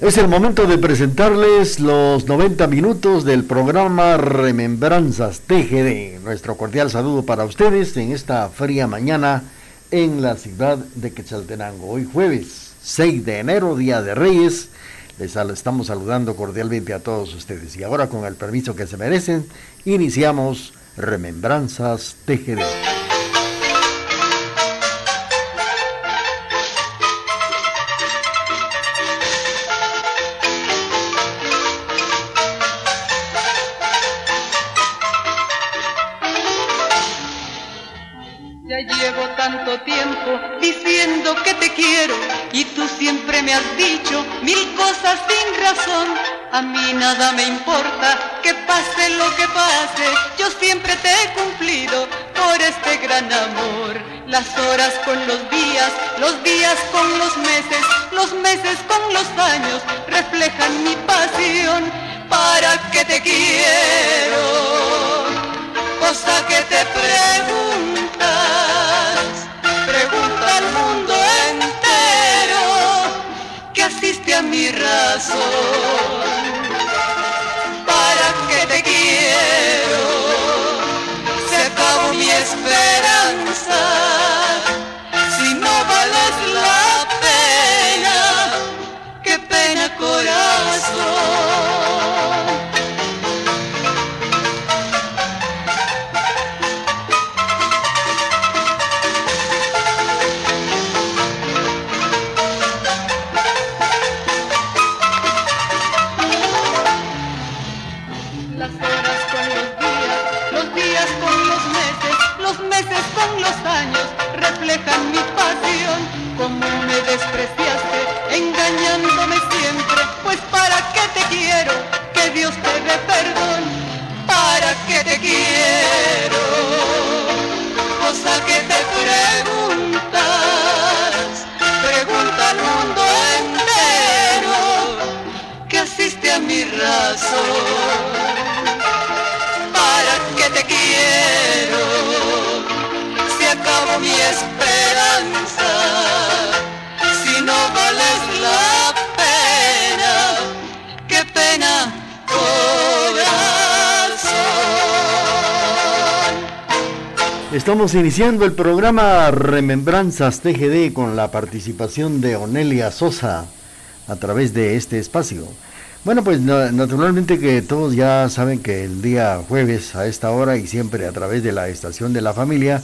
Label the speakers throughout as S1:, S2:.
S1: Es el momento de presentarles los 90 minutos del programa Remembranzas TGD. Nuestro cordial saludo para ustedes en esta fría mañana en la ciudad de Quetzaltenango. Hoy jueves 6 de enero, Día de Reyes. Les estamos saludando cordialmente a todos ustedes. Y ahora con el permiso que se merecen, iniciamos Remembranzas TGD.
S2: Nada me importa, que pase lo que pase, yo siempre te he cumplido por este gran amor. Las horas con los días, los días con los meses, los meses con los años, reflejan mi pasión. ¿Para que te quiero? Cosa que te preguntas, pregunta al mundo asiste a mi razón. ¿Para que te quiero? Se acabó mi esperanza. Si no vales la
S1: Iniciando el programa Remembranzas TGD con la participación de Onelia Sosa a través de este espacio. Bueno, pues naturalmente que todos ya saben que el día jueves a esta hora y siempre a través de la estación de la familia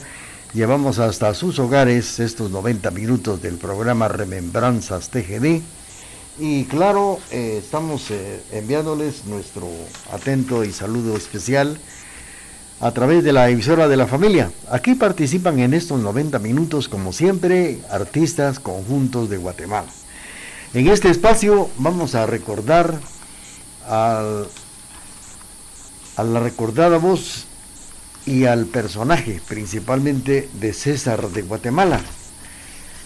S1: Llevamos hasta sus hogares estos 90 minutos del programa Remembranzas TGD. Y claro, eh, estamos eh, enviándoles nuestro atento y saludo especial a través de la emisora de la familia. Aquí participan en estos 90 minutos, como siempre, artistas conjuntos de Guatemala. En este espacio vamos a recordar a la recordada voz y al personaje, principalmente de César de Guatemala,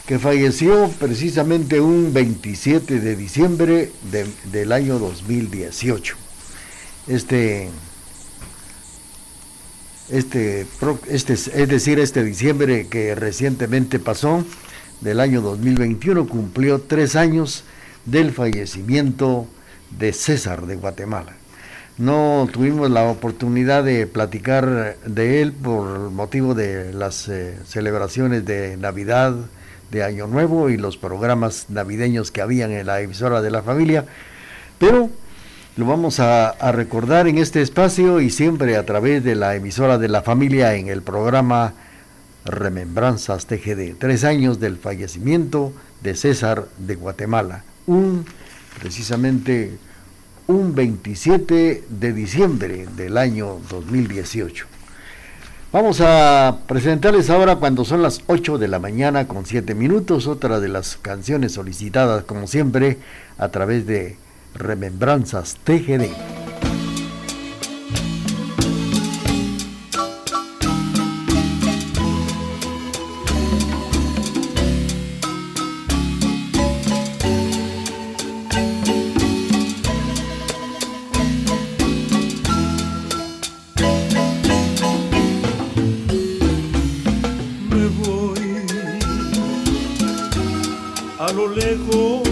S1: que falleció precisamente un 27 de diciembre del año 2018. Este, este, este, es decir, este diciembre que recientemente pasó, del año 2021, cumplió tres años del fallecimiento de César de Guatemala. No tuvimos la oportunidad de platicar de él por motivo de las eh, celebraciones de Navidad, de Año Nuevo y los programas navideños que habían en la emisora de la familia, pero lo vamos a, recordar en este espacio y siempre a través de la emisora de la familia en el programa Remembranzas TGD, tres años del fallecimiento de César de Guatemala, un precisamente un 27 de diciembre del año 2018. Vamos a presentarles ahora cuando son las 8 de la mañana con 7 minutos otra de las canciones solicitadas como siempre a través de Remembranzas TGD.
S3: a lo lejos, muy lejos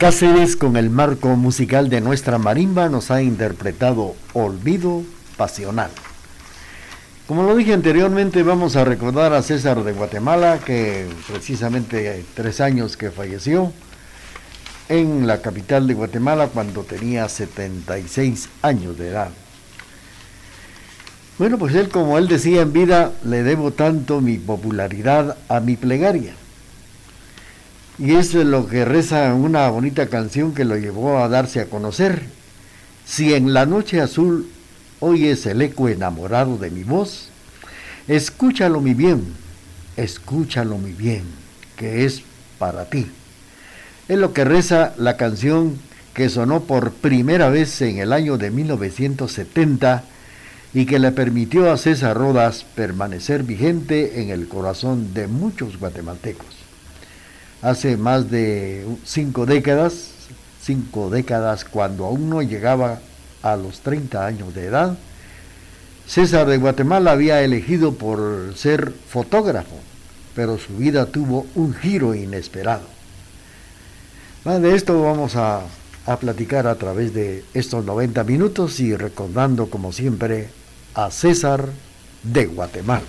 S1: Cáceres con el marco musical de nuestra marimba nos ha interpretado Olvido Pasional. Como lo dije anteriormente, vamos a recordar a César de Guatemala, que precisamente tres años que falleció en la capital de Guatemala cuando tenía 76 años de edad. Bueno, pues él, como él decía en vida, le debo tanto mi popularidad a mi plegaria. Y eso es lo que reza una bonita canción que lo llevó a darse a conocer. Si en la noche azul oyes el eco enamorado de mi voz, escúchalo mi bien, escúchalo mi bien, que es para ti. Es lo que reza la canción que sonó por primera vez en el año de 1970 y que le permitió a César Rodas permanecer vigente en el corazón de muchos guatemaltecos hace más de cinco décadas, cinco décadas cuando aún no llegaba a los 30 años de edad, César de Guatemala había elegido por ser fotógrafo, pero su vida tuvo un giro inesperado. De esto vamos a, a platicar a través de estos 90 minutos y recordando como siempre a César de Guatemala.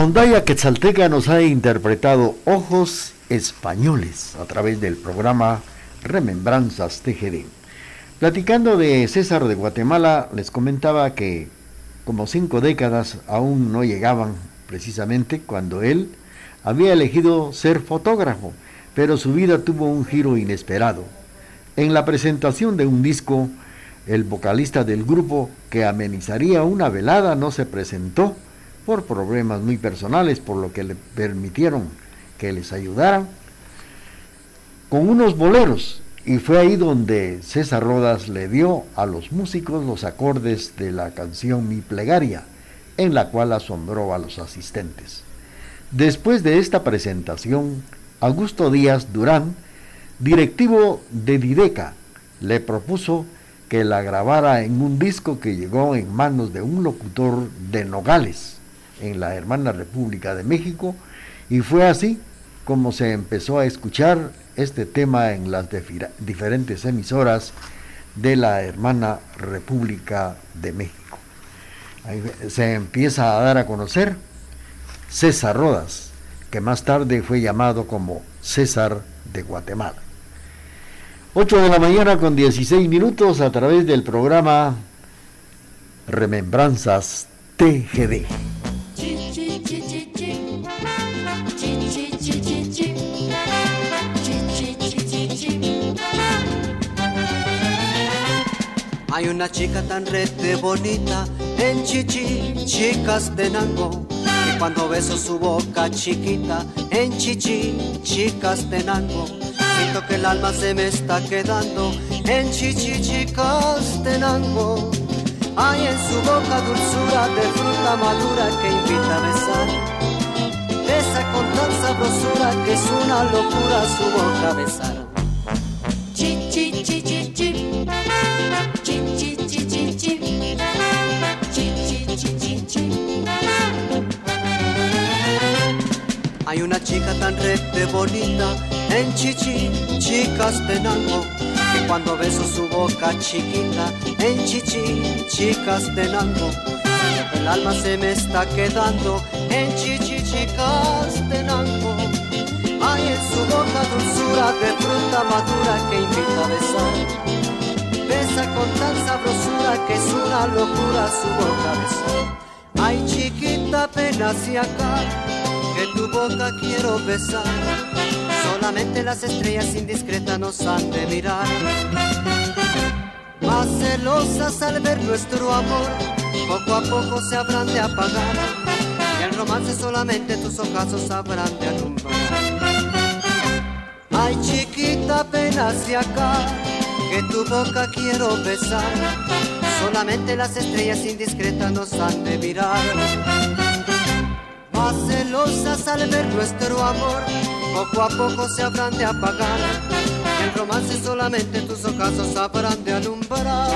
S1: Rondalla quetzalteca nos ha interpretado Ojos Españoles a través del programa Remembranzas TGD. Platicando de César de Guatemala, les comentaba que como cinco décadas aún no llegaban precisamente cuando él había elegido ser fotógrafo, pero su vida tuvo un giro inesperado. En la presentación de un disco, el vocalista del grupo que amenizaría una velada no se presentó por problemas muy personales, por lo que le permitieron que les ayudaran con unos boleros. Y fue ahí donde César Rodas le dio a los músicos los acordes de la canción Mi Plegaria, en la cual asombró a los asistentes. Después de esta presentación, Augusto Díaz Durán, directivo de Dideca, le propuso que la grabara en un disco que llegó en manos de un locutor de Nogales, en la hermana República de México, y fue así como se empezó a escuchar este tema en las diferentes emisoras de la hermana República de México. Ahí se empieza a dar a conocer César Rodas, que más tarde fue llamado como César de Guatemala. 8 de la mañana con 16 minutos a través del programa Remembranzas TGD.
S3: Hay una chica tan rete bonita en Chichi, chicas de Nango, que cuando beso su boca chiquita en Chichi, chicas de Nango, siento que el alma se me está quedando en Chichi, chicas de Nango. Hay en su boca dulzura de fruta madura que invita a besar. Besa con tan sabrosura que es una locura su boca besar. Hay una chica tan rete bonita en Chichi, chicas de Nango, que cuando beso su boca chiquita en Chichi, chicas de Nango, el alma se me está quedando en Chichi, chicas de Nango. Hay en su boca dulzura de fruta madura que invita a besar. Besa con tan sabrosura que es una locura su boca besar. Ay chiquita, ven hacia acá que tu boca quiero besar. Solamente las estrellas indiscretas nos han de mirar. Más celosas al ver nuestro amor, poco a poco se habrán de apagar. Y el romance solamente tus ojazos habrán de alumbrar. Ay chiquita, ven hacia acá, que tu boca quiero besar. Solamente las estrellas indiscretas nos han de mirar más celosas al ver nuestro amor, poco a poco se habrán de apagar. El romance solamente tus ocasos habrán de alumbrar.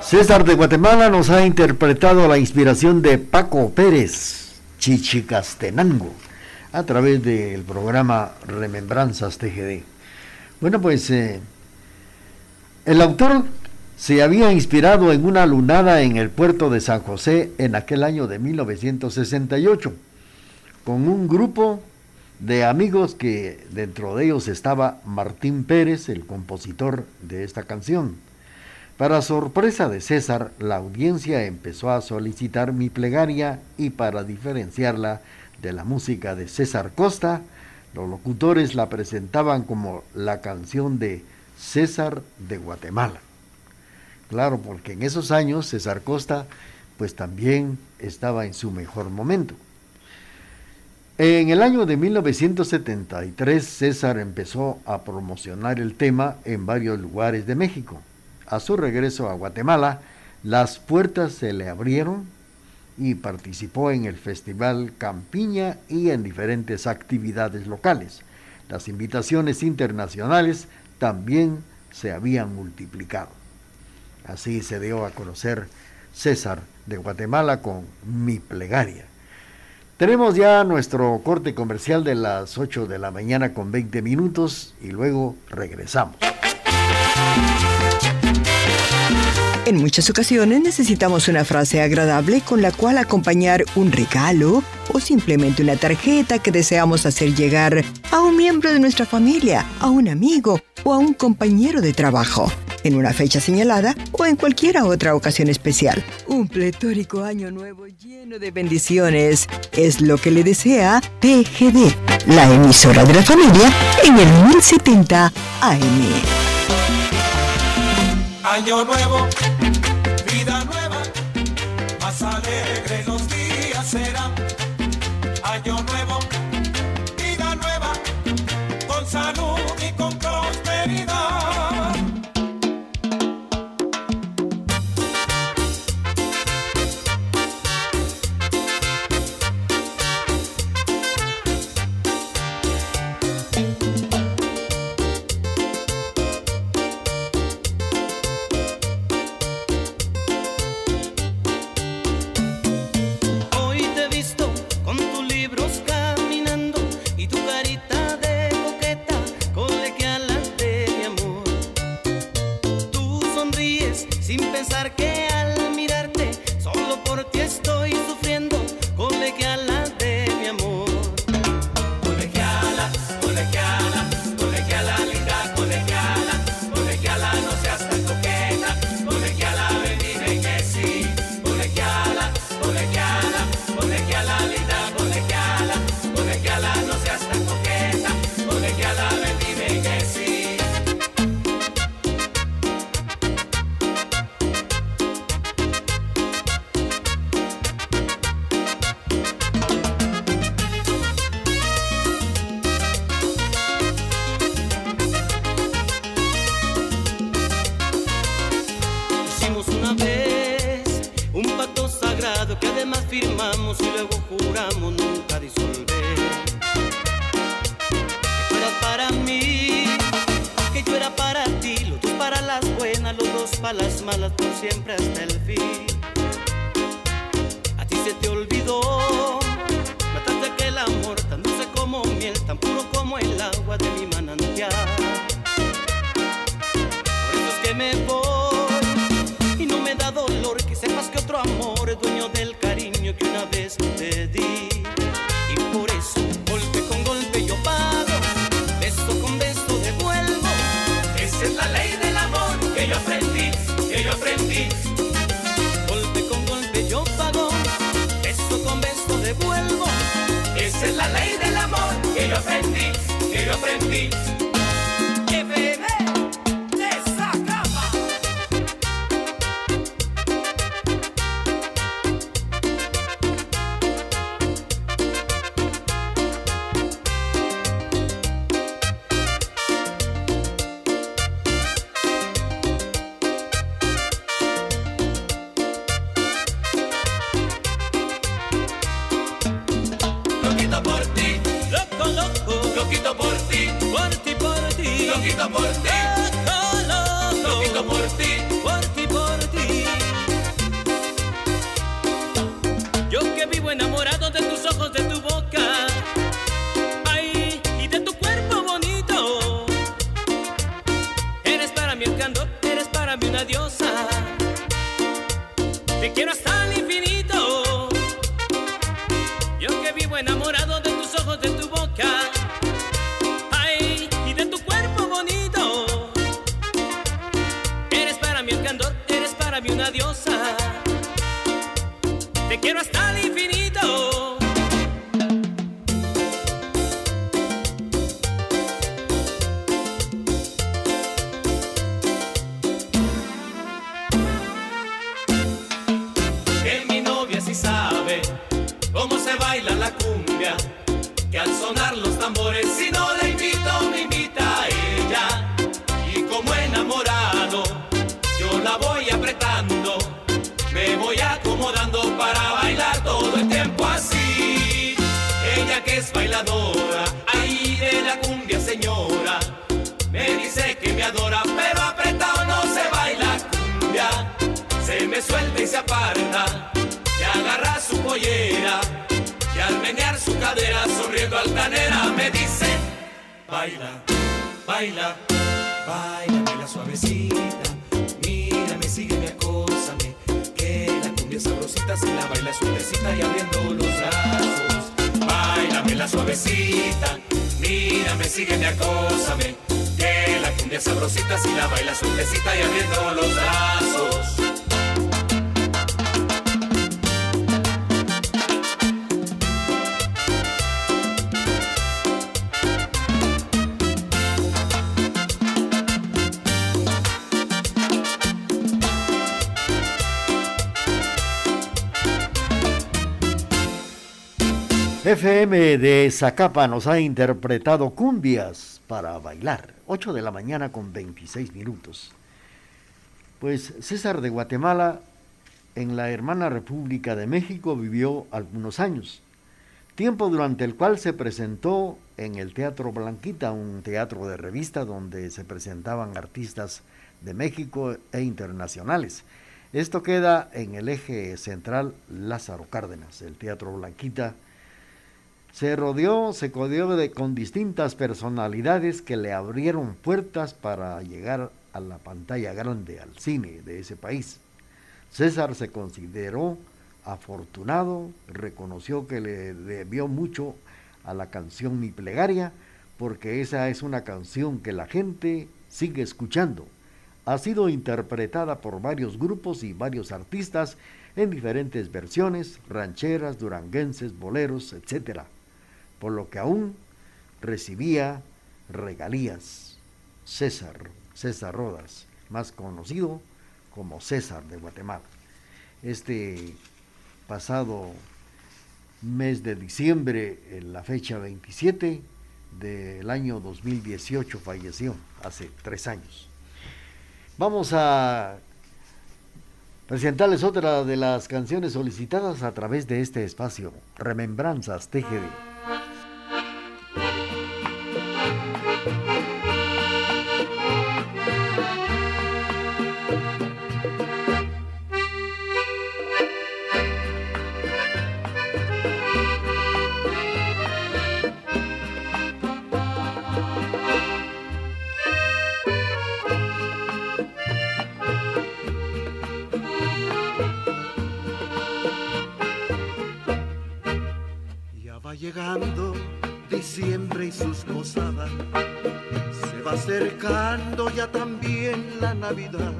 S1: César de Guatemala nos ha interpretado la inspiración de Paco Pérez, Chichicastenango, a través del programa Remembranzas TGD. Bueno, pues eh, el autor se había inspirado en una lunada en el puerto de San José en aquel año de 1968, con un grupo de amigos que dentro de ellos estaba Martín Pérez, el compositor de esta canción. Para sorpresa de César, la audiencia empezó a solicitar mi plegaria y para diferenciarla de la música de César Costa, los locutores la presentaban como la canción de César de Guatemala. Claro, porque en esos años César Costa pues también estaba en su mejor momento. En el año de 1973 César empezó a promocionar el tema en varios lugares de México. A su regreso a Guatemala, las puertas se le abrieron y participó en el Festival Campiña y en diferentes actividades locales. Las invitaciones internacionales también se habían multiplicado. Así se dio a conocer César de Guatemala con Mi Plegaria. Tenemos ya nuestro corte comercial de las 8 de la mañana con 20 minutos y luego regresamos.
S4: En muchas ocasiones necesitamos una frase agradable con la cual acompañar un regalo o simplemente una tarjeta que deseamos hacer llegar a un miembro de nuestra familia, a un amigo o a un compañero de trabajo, en una fecha señalada o en cualquier otra ocasión especial. Un pletórico año nuevo lleno de bendiciones es lo que le desea TGD, la emisora de la familia en el 1070 AM.
S5: Año nuevo,
S6: agua de mi manantial. Por eso es que me voy y no me da dolor que sepas que otro amor es dueño del cariño que una vez te di. Y por eso, golpe con golpe yo pago, beso con beso devuelvo. Esa es la ley del amor que yo aprendí, que yo aprendí. Golpe con golpe yo pago, beso con beso devuelvo. Esa es la ley del amor que yo aprendí, que Te quiero hasta el infinito. Ahí de la cumbia señora. Me dice que me adora, pero apretado no se baila cumbia. Se me suelta y se aparta, y agarra su pollera. Y al menear su cadera, sonriendo altanera, me dice: Baila, baila, baila, baila suavecita. Mírame
S5: sígueme, acósame. Que la cumbia sabrosita si la baila suavecita y abriendo los brazos. Bailame la suavecita, mírame, sígueme, acósame. Que la cumbia sabrosita si la baila suavecita y abriendo los brazos.
S1: FM de Zacapa nos ha interpretado cumbias para bailar. 8 de la mañana con 26 minutos. Pues César de Guatemala en la hermana República de México vivió algunos años, tiempo durante el cual se presentó en el Teatro Blanquita, un teatro de revista donde se presentaban artistas de México e internacionales. Esto queda en el eje central Lázaro Cárdenas, el Teatro Blanquita se rodeó, se codeó de, con distintas personalidades que le abrieron puertas para llegar a la pantalla grande, al cine de ese país. César se consideró afortunado, reconoció que le debió mucho a la canción Mi Plegaria, porque esa es una canción que la gente sigue escuchando. Ha sido interpretada por varios grupos y varios artistas en diferentes versiones, rancheras, duranguenses, boleros, etcétera por lo que aún recibía regalías. César, César Rodas, más conocido como César de Guatemala. Este pasado mes de diciembre, en la fecha 27 del año 2018, falleció hace tres años. Vamos a presentarles otra de las canciones solicitadas a través de este espacio, Remembranzas TGD.
S7: Acercando ya también la Navidad.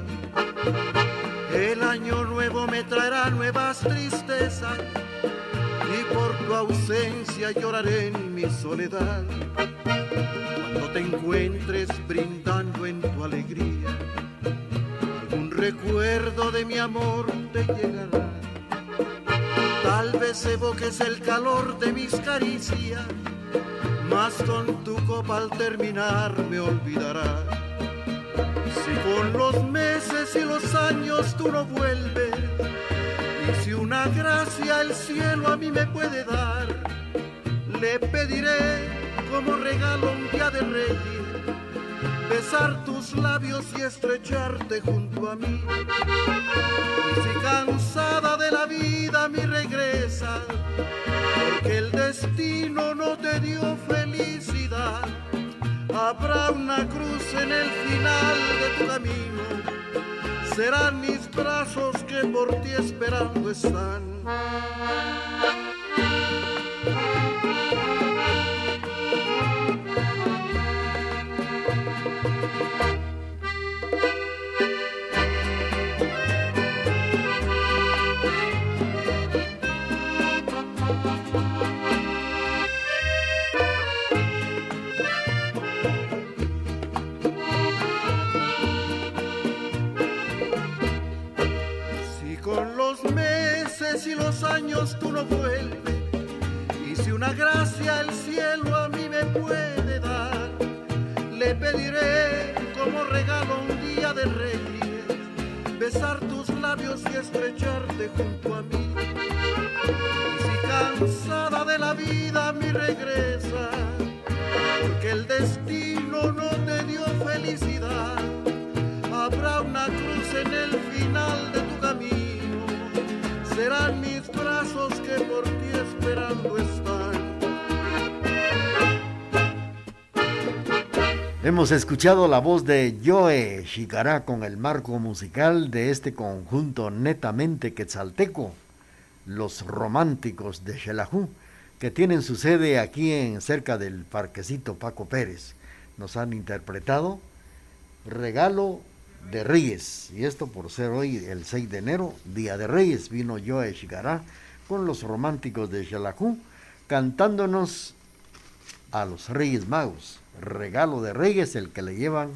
S7: El año nuevo me traerá nuevas tristezas y por tu ausencia lloraré en mi soledad. Cuando te encuentres brindando en tu alegría, algún recuerdo de mi amor te llegará Tal vez evoques el calor de mis caricias, mas con tu copa al terminar me olvidarás. Si con los meses y los años tú no vuelves, y si una gracia el cielo a mí me puede dar, le pediré como regalo un día de reyes besar tus labios y estrecharte junto a mí. Y si cansada de la vida mi regresa, porque el destino no te dio felicidad, habrá una cruz en el final de tu camino. Serán mis brazos que por ti esperando están. Tú no vuelves y si una gracia el cielo a mí me puede dar, le pediré como regalo un día de reyes, besar tus labios y estrecharte junto a mí. Y si cansada de la vida mi regresa, porque el destino no te dio felicidad, habrá una cruz en el final de
S1: Hemos escuchado la voz de Joe Shikará con el marco musical de este conjunto netamente quetzalteco, Los Románticos de Xelajú, que tienen su sede aquí en cerca del parquecito Paco Pérez. Nos han interpretado Regalo de Reyes, y esto por ser hoy el 6 de enero, Día de Reyes, vino Joe Shikará con los Románticos de Xelajú, cantándonos a los Reyes Magos regalo de reyes el que le llevan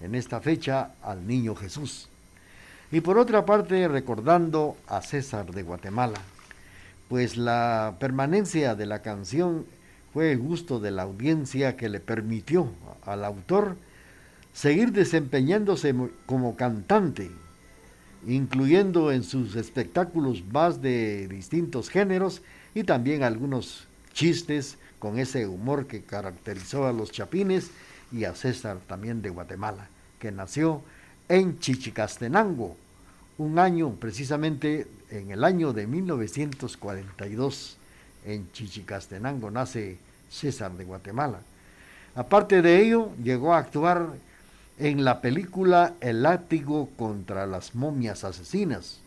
S1: en esta fecha al niño Jesús. Y por otra parte, recordando a César de Guatemala, pues la permanencia de la canción fue el gusto de la audiencia que le permitió al autor seguir desempeñándose como cantante, incluyendo en sus espectáculos más de distintos géneros y también algunos chistes con ese humor que caracterizó a los chapines y a César también de Guatemala, que nació en Chichicastenango, un año precisamente en el año de 1942. En Chichicastenango nace César de Guatemala. Aparte de ello, llegó a actuar en la película El látigo contra las momias asesinas,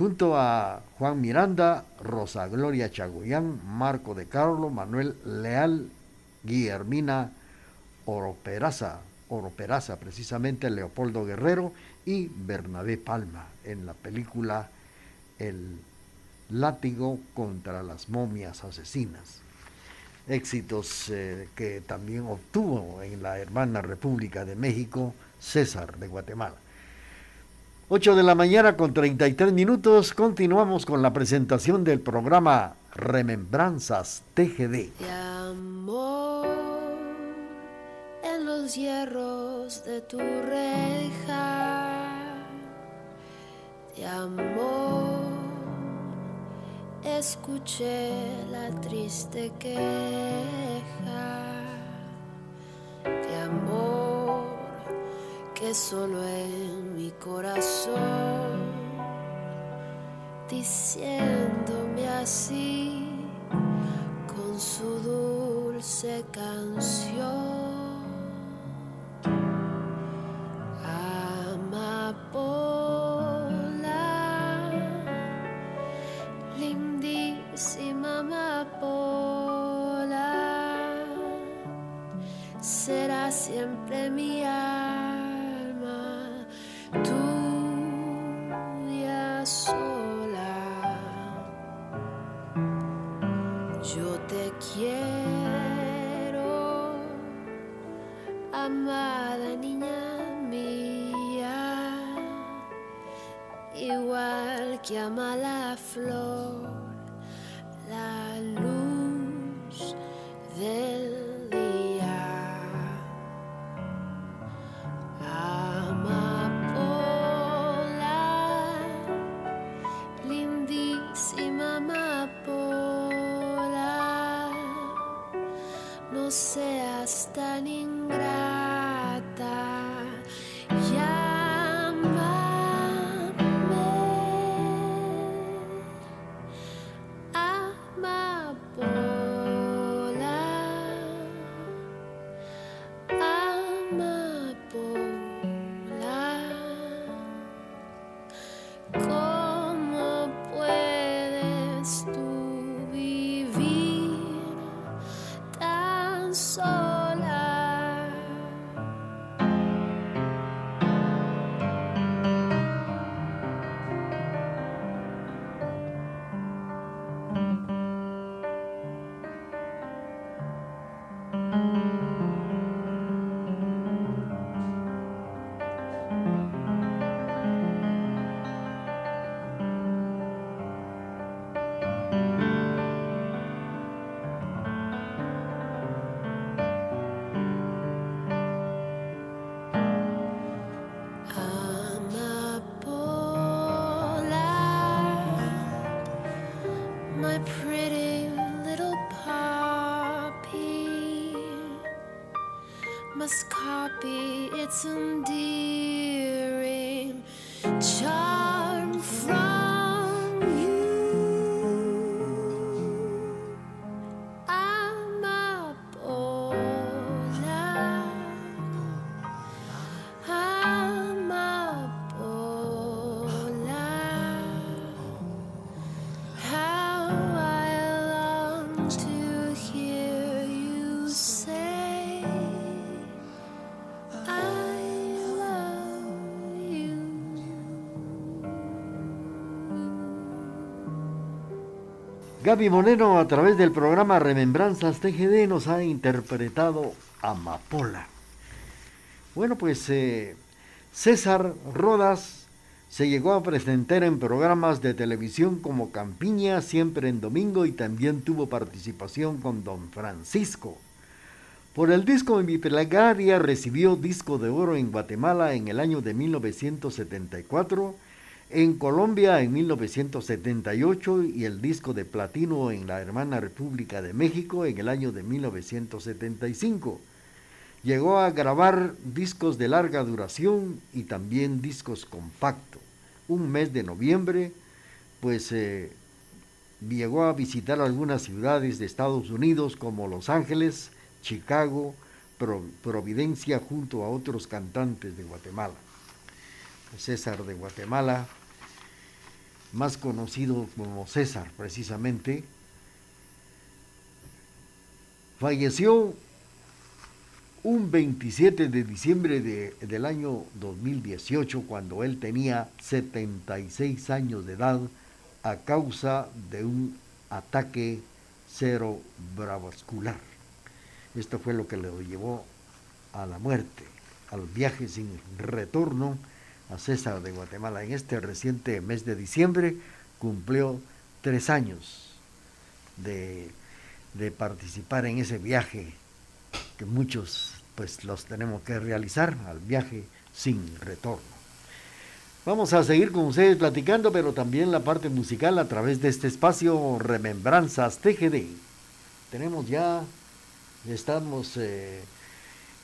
S1: junto a Juan Miranda, Rosa Gloria Chagoyán, Marco de Carlo, Manuel Leal, Guillermina Oroperaza, Oroperaza, precisamente Leopoldo Guerrero y Bernabé Palma en la película El látigo contra las momias asesinas. Éxitos eh, que también obtuvo en la hermana República de México César de Guatemala. 8 de la mañana con 33 minutos, continuamos con la presentación del programa Remembranzas TGD.
S8: De amor en los hierros de tu reja, de amor escuché la triste queja, de amor que solo en mi corazón, diciéndome así con su dulce canción. Amapola, lindísima amapola, será siempre mi igual que ama la flor,
S1: Gaby Moreno a través del programa Remembranzas TGD nos ha interpretado Amapola. Bueno, pues eh, César Rodas se llegó a presentar en programas de televisión como Campiña, siempre en domingo, y también tuvo participación con Don Francisco. Por el disco en mi plegaria recibió disco de oro en Guatemala en el año de 1974, en Colombia en 1978 y el disco de platino en la hermana República de México en el año de 1975. Llegó a grabar discos de larga duración y también discos compactos. Un mes de noviembre, pues eh, llegó a visitar algunas ciudades de Estados Unidos como Los Ángeles, Chicago, Providencia junto a otros cantantes de Guatemala. César de Guatemala, más conocido como César precisamente, falleció un 27 de diciembre de, del año 2018, cuando él tenía 76 años de edad, a causa de un ataque cerebrovascular. Esto fue lo que le llevó a la muerte, al viaje sin retorno a César de Guatemala. En este reciente mes de diciembre cumplió tres años de, de participar en ese viaje que muchos pues los tenemos que realizar al viaje sin retorno. Vamos a seguir con ustedes platicando, pero también la parte musical a través de este espacio Remembranzas TGD. Tenemos ya, estamos eh,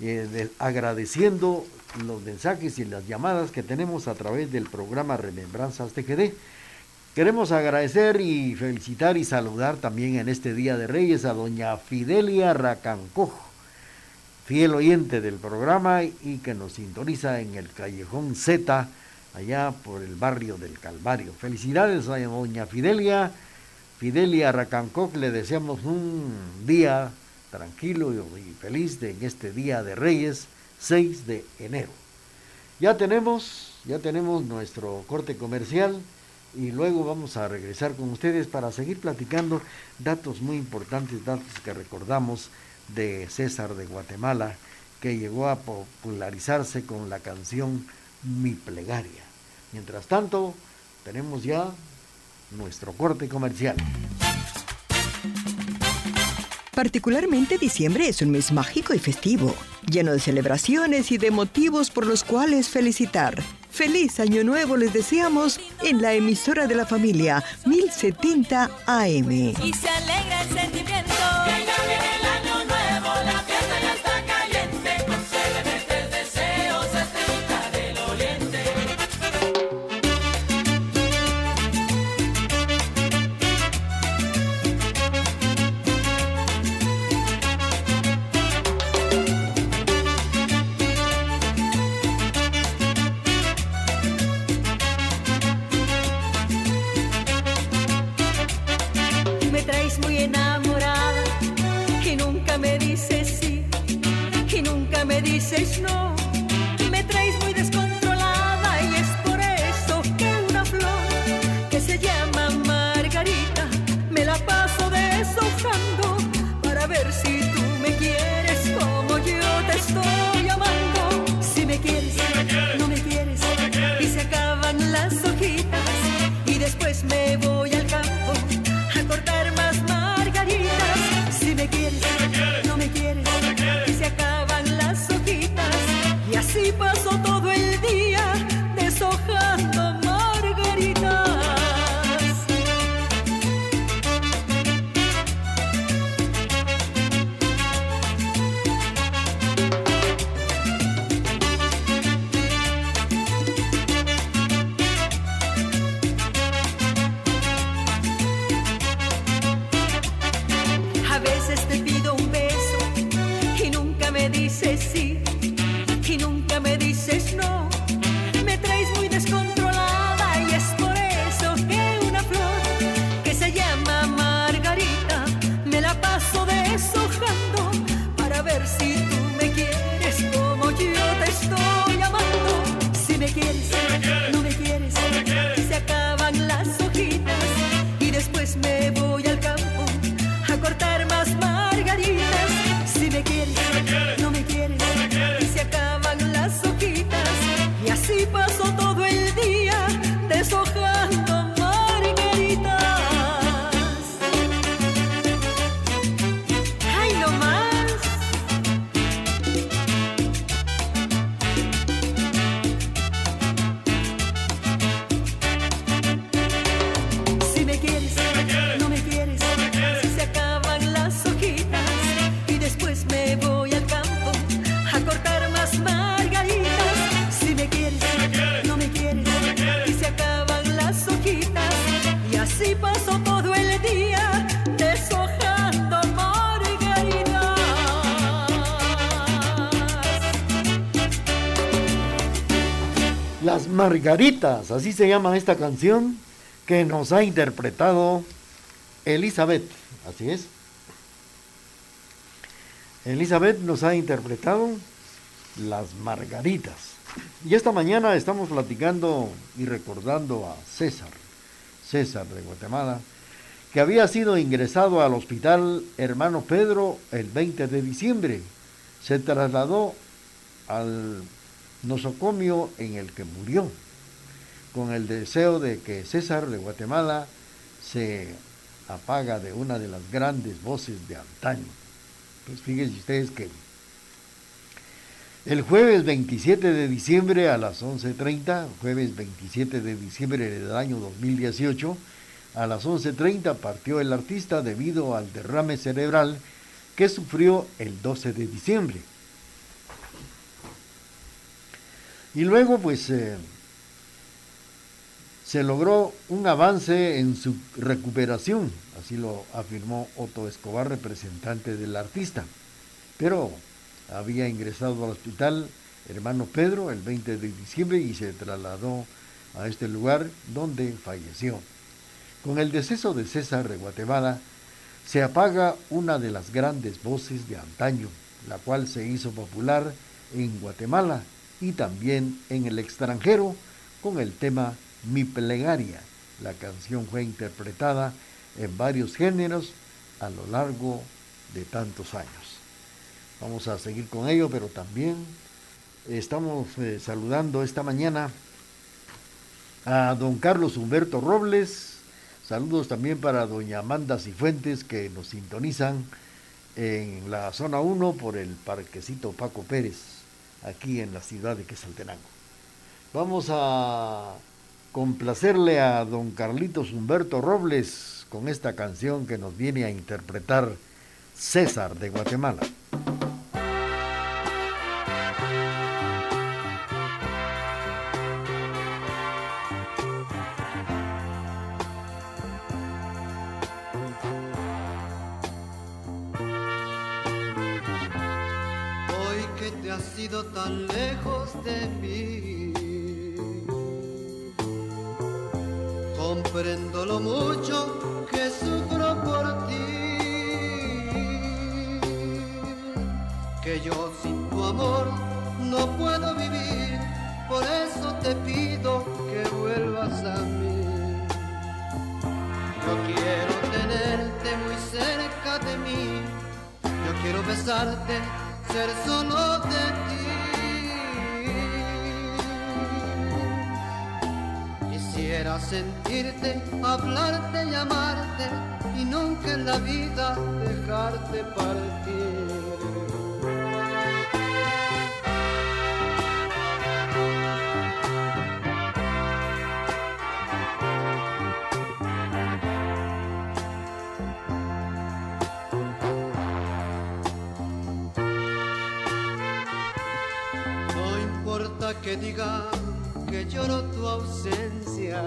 S1: eh, de- agradeciendo los mensajes y las llamadas que tenemos a través del programa Remembranzas TGD. Queremos agradecer y felicitar y saludar también en este Día de Reyes a doña Fidelia Racancoj, fiel oyente del programa y que nos sintoniza en el Callejón Z, allá por el barrio del Calvario. Felicidades a doña Fidelia. Fidelia Racancoj, le deseamos un día tranquilo y feliz en este Día de Reyes, 6 de enero. Ya tenemos, ya tenemos nuestro corte comercial y luego vamos a regresar con ustedes para seguir platicando datos muy importantes, datos que recordamos de César de Guatemala, que llegó a popularizarse con la canción Mi plegaria. Mientras tanto, tenemos ya nuestro corte comercial.
S4: Particularmente diciembre es un mes mágico y festivo, lleno de celebraciones y de motivos por los cuales felicitar. Feliz Año Nuevo les deseamos en la emisora de la familia 1070 AM.
S9: y se
S10: Margaritas, así
S1: se llama esta canción que nos ha interpretado Elizabeth, así es. Elizabeth nos ha interpretado Las Margaritas. Y esta mañana estamos platicando y recordando a César, César de Guatemala, que había sido ingresado al hospital Hermano Pedro el 20 de diciembre. Se trasladó al nosocomio en el que murió, con el deseo de que César de Guatemala se apaga de una de las grandes voces de antaño. Pues fíjense ustedes que el jueves 27 de diciembre a las 11.30, jueves 27 de diciembre del año 2018, a las 11.30 partió el artista debido al derrame cerebral que sufrió el 12 de diciembre. Y luego pues eh, se logró un avance en su recuperación, así lo afirmó Otto Escobar, representante del artista. Pero había ingresado al hospital hermano Pedro el 20 de diciembre y se trasladó a este lugar donde falleció. Con el deceso de César de Guatemala, se apaga una de las grandes voces de antaño, la cual se hizo popular en Guatemala y también en el extranjero con el tema Mi plegaria. La canción fue interpretada en varios géneros a lo largo de tantos años. Vamos a seguir con ello, pero también estamos eh, saludando esta mañana a don Carlos Humberto Robles. Saludos también para doña Amanda Cifuentes que nos sintonizan en la zona 1 por el parquecito Paco Pérez, aquí en la ciudad de Quesaltenango. Vamos a complacerle a don Carlitos Humberto Robles con esta canción que nos viene a interpretar César de Guatemala.
S3: Yo quiero tenerte muy cerca de mí. Yo quiero besarte, ser solo de ti. Quisiera sentirte, hablarte y amarte y nunca en la vida dejarte partir. Que digan que lloro tu ausencia,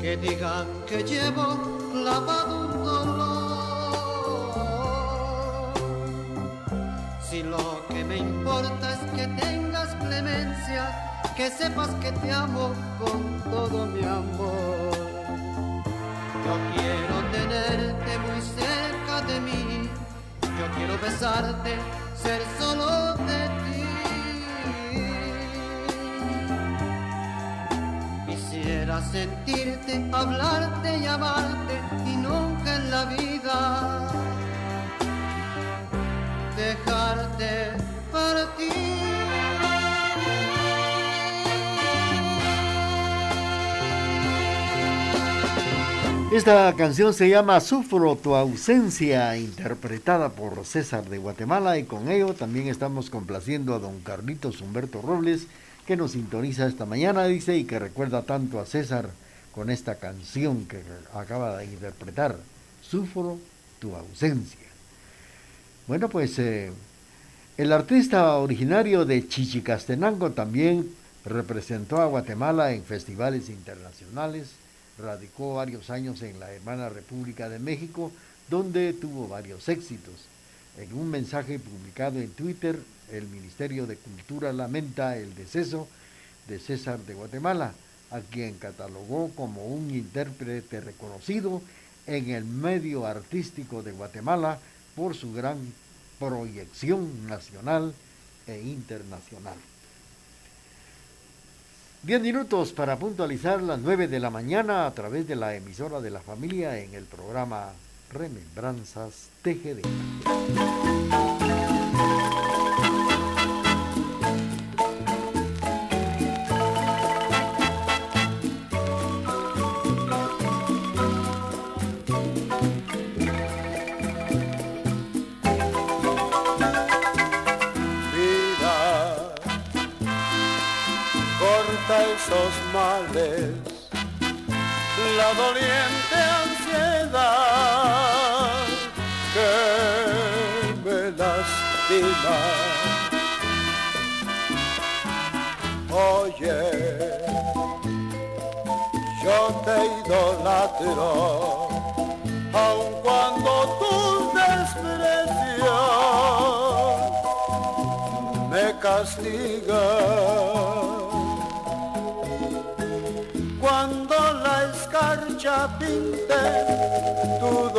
S3: que digan que llevo lavado un dolor. Si lo que me importa es que tengas clemencia, que sepas que te amo con todo mi amor. Yo quiero tenerte muy cerca de mí, yo quiero besarte, ser hablarte y amarte y nunca en la vida dejarte partir.
S1: Esta canción se llama Sufro tu ausencia, interpretada por César de Guatemala y con ello también estamos complaciendo a don Carlitos Humberto Robles que nos sintoniza esta mañana, dice, y que recuerda tanto a César con esta canción que acaba de interpretar, Sufro tu ausencia. Bueno, pues eh, el artista originario de Chichicastenango también representó a Guatemala en festivales internacionales, radicó varios años en la hermana República de México, donde tuvo varios éxitos. En un mensaje publicado en Twitter, el Ministerio de Cultura lamenta el deceso de César de Guatemala, a quien catalogó como un intérprete reconocido en el medio artístico de Guatemala por su gran proyección nacional e internacional. Diez minutos para puntualizar las nueve de la mañana a través de la emisora de la familia en el programa Remembranzas TGD.
S11: Esos males, la doliente ansiedad que me lastima. Oye, yo te idolatro, aun cuando tus desprecios me castiga. tudo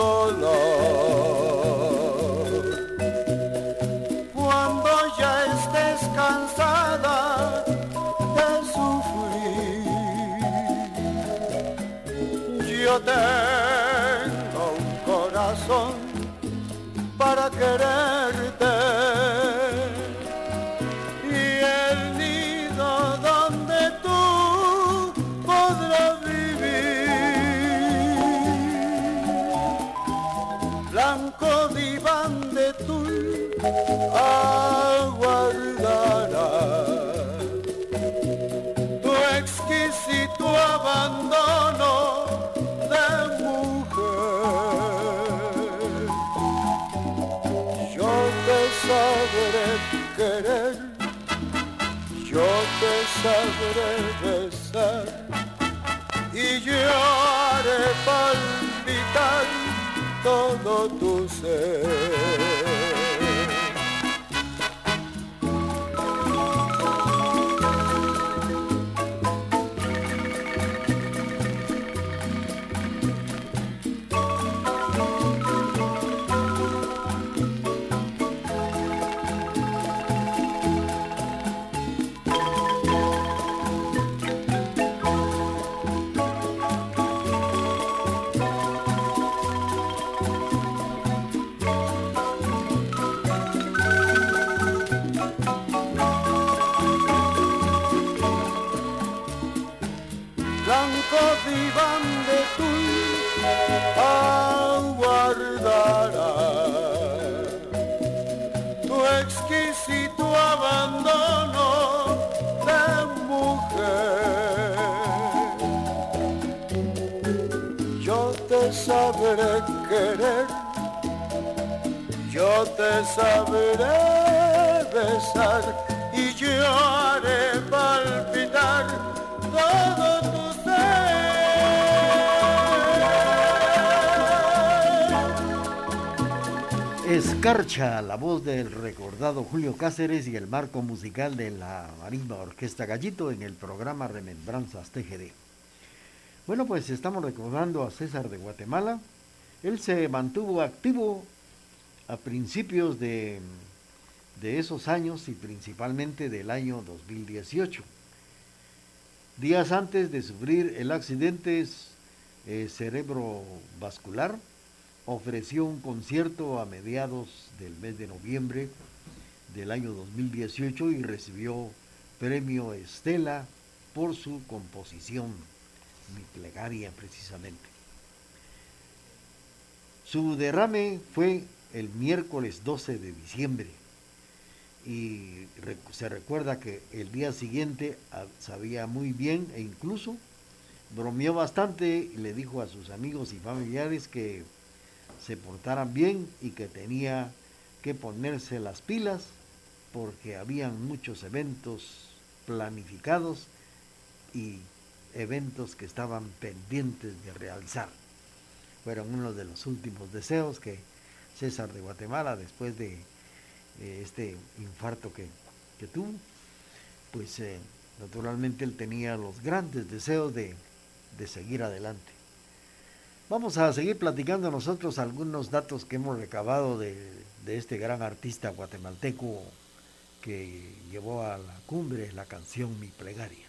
S11: la
S1: voz del recordado Julio Cáceres y el marco musical de la Marimba Orquesta Gallito en el programa Remembranzas TGD. Bueno, pues estamos recordando a César de Guatemala. Él se mantuvo activo a principios de, de esos años y principalmente del año 2018. Días antes de sufrir el accidente eh, cerebrovascular, ofreció un concierto a mediados del mes de noviembre del año 2018 y recibió premio Estela por su composición, mi plegaria precisamente. Su derrame fue el miércoles 12 de diciembre y se recuerda que el día siguiente ah, sabía muy bien e incluso bromeó bastante y le dijo a sus amigos y familiares que se portaran bien y que tenía que ponerse las pilas porque habían muchos eventos planificados y eventos que estaban pendientes de realizar. Fueron uno de los últimos deseos que César de Guatemala, después de eh, este infarto que, que tuvo, pues eh, naturalmente él tenía los grandes deseos de, de seguir adelante. Vamos a seguir platicando nosotros algunos datos que hemos recabado de, este gran artista guatemalteco que llevó a la cumbre la canción Mi Plegaria.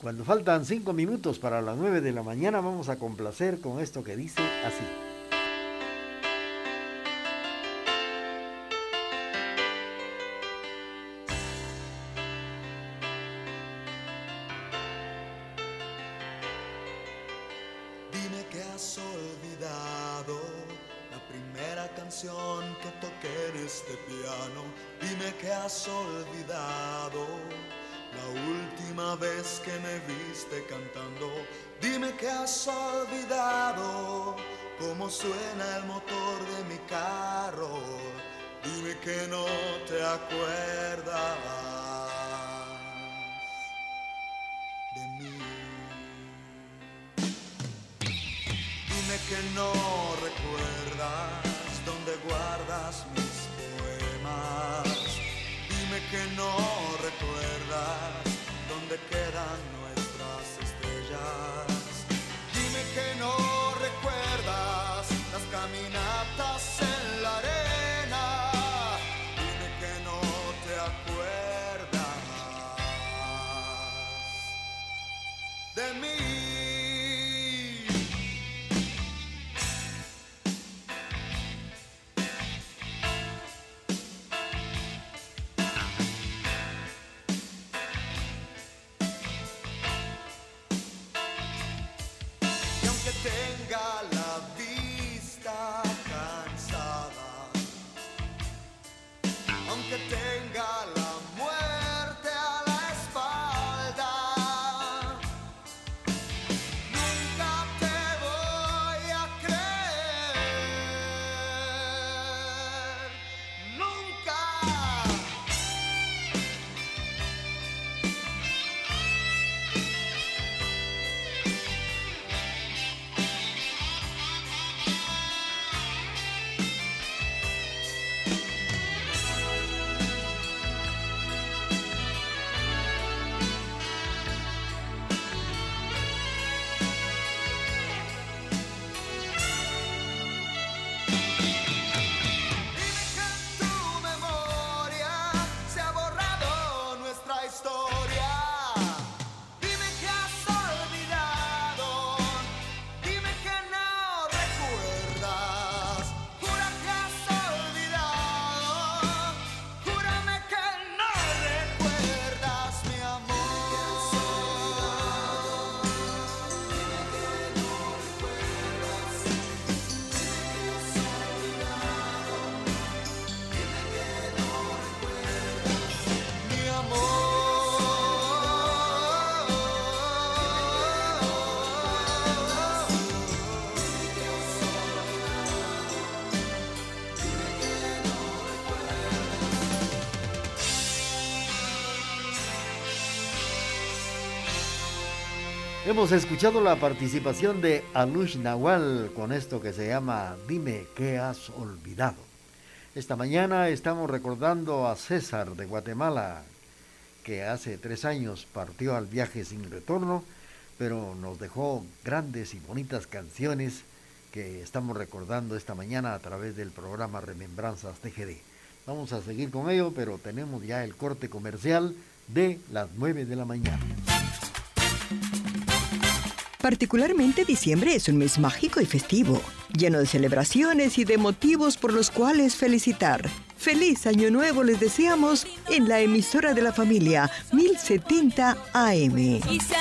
S1: Cuando faltan cinco minutos para las nueve de la mañana vamos a complacer con esto que dice así.
S12: Suena el motor de mi carro. Dime que no te acuerdas
S1: Hemos escuchado la participación de Alush Nahual con esto que se llama Dime qué has olvidado. Esta mañana estamos recordando a César de Guatemala, que hace tres años partió al viaje sin retorno, pero nos dejó grandes y bonitas canciones que estamos recordando esta mañana a través del programa Remembranzas TGD. Vamos a seguir con ello, pero tenemos ya el corte comercial de las 9 de la mañana.
S4: Particularmente diciembre es un mes mágico y festivo, lleno de celebraciones y de motivos por los cuales felicitar. Feliz Año Nuevo les deseamos en la emisora de la familia 1070 AM.
S9: Y se